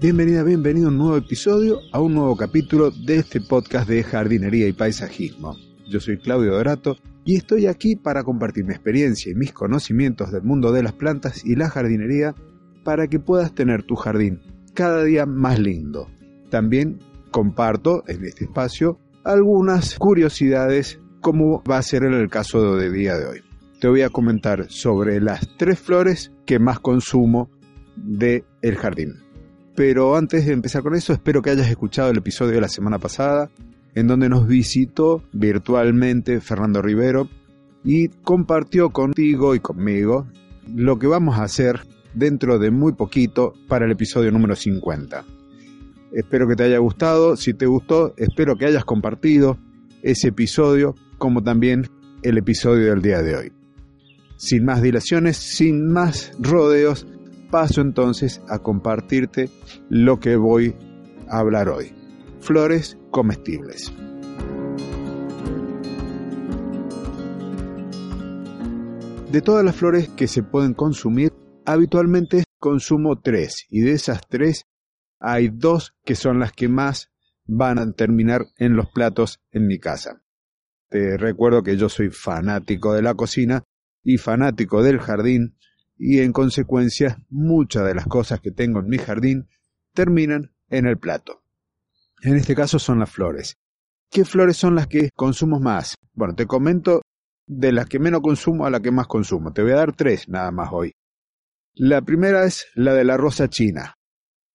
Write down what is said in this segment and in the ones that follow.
Bienvenida, bienvenido a un nuevo episodio, a un nuevo capítulo de este podcast de jardinería y paisajismo. Yo soy Claudio Dorato y estoy aquí para compartir mi experiencia y mis conocimientos del mundo de las plantas y la jardinería para que puedas tener tu jardín cada día más lindo. También comparto en este espacio algunas curiosidades como va a ser en el caso de día de hoy. Te voy a comentar sobre las tres flores que más consumo de el jardín. Pero antes de empezar con eso, espero que hayas escuchado el episodio de la semana pasada, en donde nos visitó virtualmente Fernando Rivero y compartió contigo y conmigo lo que vamos a hacer dentro de muy poquito para el episodio número 50. Espero que te haya gustado, si te gustó, espero que hayas compartido ese episodio como también el episodio del día de hoy. Sin más dilaciones, sin más rodeos, paso entonces a compartirte lo que voy a hablar hoy. Flores comestibles. De todas las flores que se pueden consumir, habitualmente consumo tres y de esas tres hay dos que son las que más van a terminar en los platos en mi casa. Te recuerdo que yo soy fanático de la cocina y fanático del jardín y en consecuencia muchas de las cosas que tengo en mi jardín terminan en el plato. En este caso son las flores. ¿Qué flores son las que consumo más? Bueno, te comento de las que menos consumo a la que más consumo. Te voy a dar tres nada más hoy. La primera es la de la rosa china.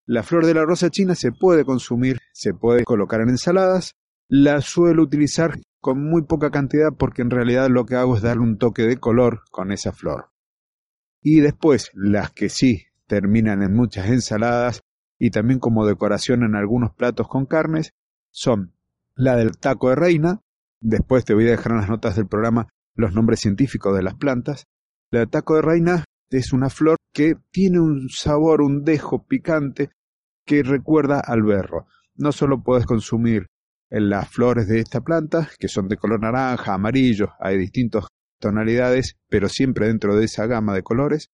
La flor de la rosa china se puede consumir, se puede colocar en ensaladas. La suelo utilizar con muy poca cantidad porque en realidad lo que hago es darle un toque de color con esa flor. Y después, las que sí terminan en muchas ensaladas y también como decoración en algunos platos con carnes, son la del taco de reina, después te voy a dejar en las notas del programa los nombres científicos de las plantas. La del taco de reina es una flor que tiene un sabor, un dejo picante que recuerda al berro. No solo puedes consumir las flores de esta planta, que son de color naranja, amarillo, hay distintos tonalidades, pero siempre dentro de esa gama de colores.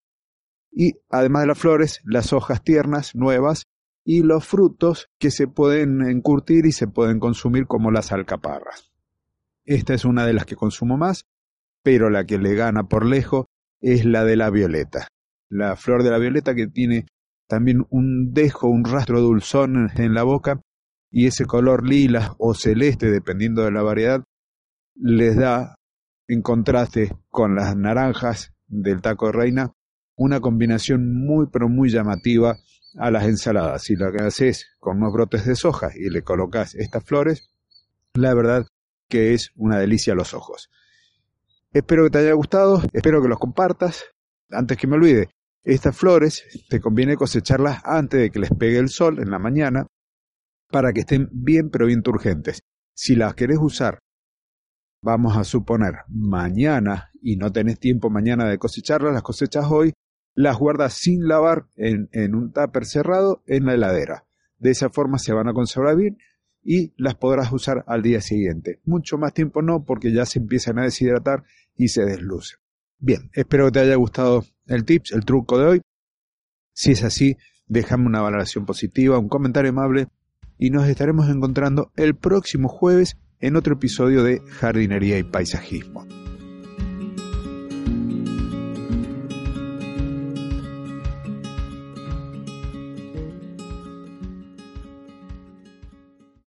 Y además de las flores, las hojas tiernas, nuevas, y los frutos que se pueden encurtir y se pueden consumir como las alcaparras. Esta es una de las que consumo más, pero la que le gana por lejos es la de la violeta. La flor de la violeta que tiene también un dejo, un rastro dulzón en la boca y ese color lila o celeste, dependiendo de la variedad, les da en contraste con las naranjas del taco de reina, una combinación muy pero muy llamativa a las ensaladas. Si lo que haces con unos brotes de soja y le colocas estas flores, la verdad que es una delicia a los ojos. Espero que te haya gustado, espero que los compartas. Antes que me olvide, estas flores te conviene cosecharlas antes de que les pegue el sol en la mañana para que estén bien pero bien turgentes. Si las querés usar vamos a suponer, mañana y no tenés tiempo mañana de cosecharlas, las cosechas hoy, las guardas sin lavar en, un tupper cerrado en la heladera. De esa forma se van a conservar bien y las podrás usar al día siguiente. Mucho más tiempo no porque ya se empiezan a deshidratar y se deslucen. Bien, espero que te haya gustado el tips, el truco de hoy. Si es así, déjame una valoración positiva, un comentario amable y nos estaremos encontrando el próximo jueves en otro episodio de Jardinería y Paisajismo.